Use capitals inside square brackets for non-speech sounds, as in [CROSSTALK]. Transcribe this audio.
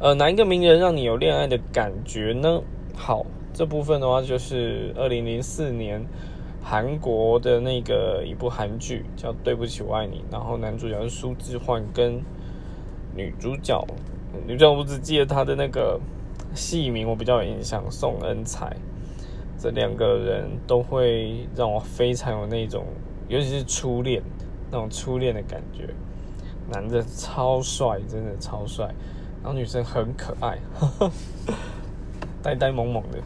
呃，哪一个名人让你有恋爱的感觉呢？好，这部分的话就是二零零四年韩国的那个一部韩剧叫《对不起我爱你》，然后男主角是苏志焕跟女主角，女主角我只记得她的那个戏名，我比较有印象，宋恩彩。这两个人都会让我非常有那种，尤其是初恋那种初恋的感觉。男的超帅，真的超帅，然后女生很可爱，呵 [LAUGHS] 呵呆呆萌萌的。